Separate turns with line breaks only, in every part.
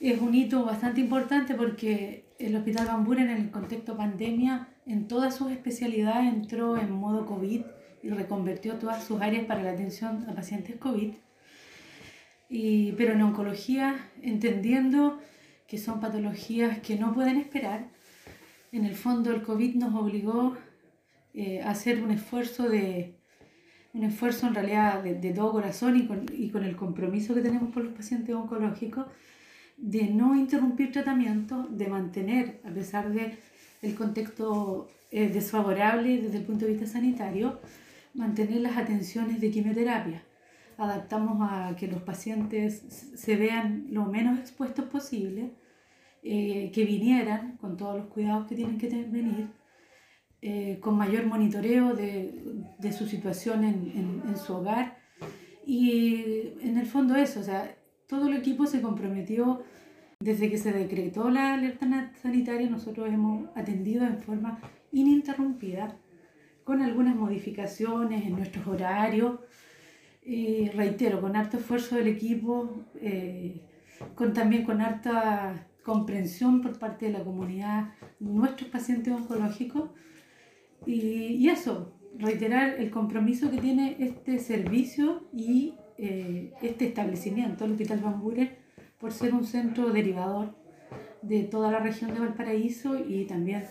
Es un hito bastante importante porque el Hospital Bambura en el contexto pandemia, en todas sus especialidades, entró en modo COVID y reconvirtió todas sus áreas para la atención a pacientes COVID. Y, pero en oncología, entendiendo que son patologías que no pueden esperar, en el fondo el COVID nos obligó eh, a hacer un esfuerzo de un esfuerzo en realidad de, de todo corazón y con, y con, el compromiso que tenemos por los pacientes oncológicos de no interrumpir tratamiento, de mantener, a pesar de el contexto eh, desfavorable desde el punto de vista sanitario, mantener las atenciones de quimioterapia. Adaptamos a que los pacientes se vean lo menos expuestos posible, eh, que vinieran con todos los cuidados que tienen que venir, eh, con mayor monitoreo de, de su situación en, en, en, su hogar. Y en el fondo eso, o sea, todo el equipo se comprometió desde que se decretó la alerta sanitaria, nosotros hemos atendido en forma ininterrumpida, con algunas modificaciones en nuestros horarios, y reitero, con harto esfuerzo del equipo, eh, con, también con harta comprensión por parte de la comunidad, nuestros pacientes oncológicos, y, y eso, reiterar el compromiso que tiene este servicio y eh, este establecimiento, el Hospital Bambure, por ser un centro derivador de toda la región de Valparaíso y también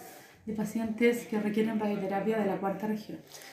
de pacientes que requieren radioterapia de la cuarta región.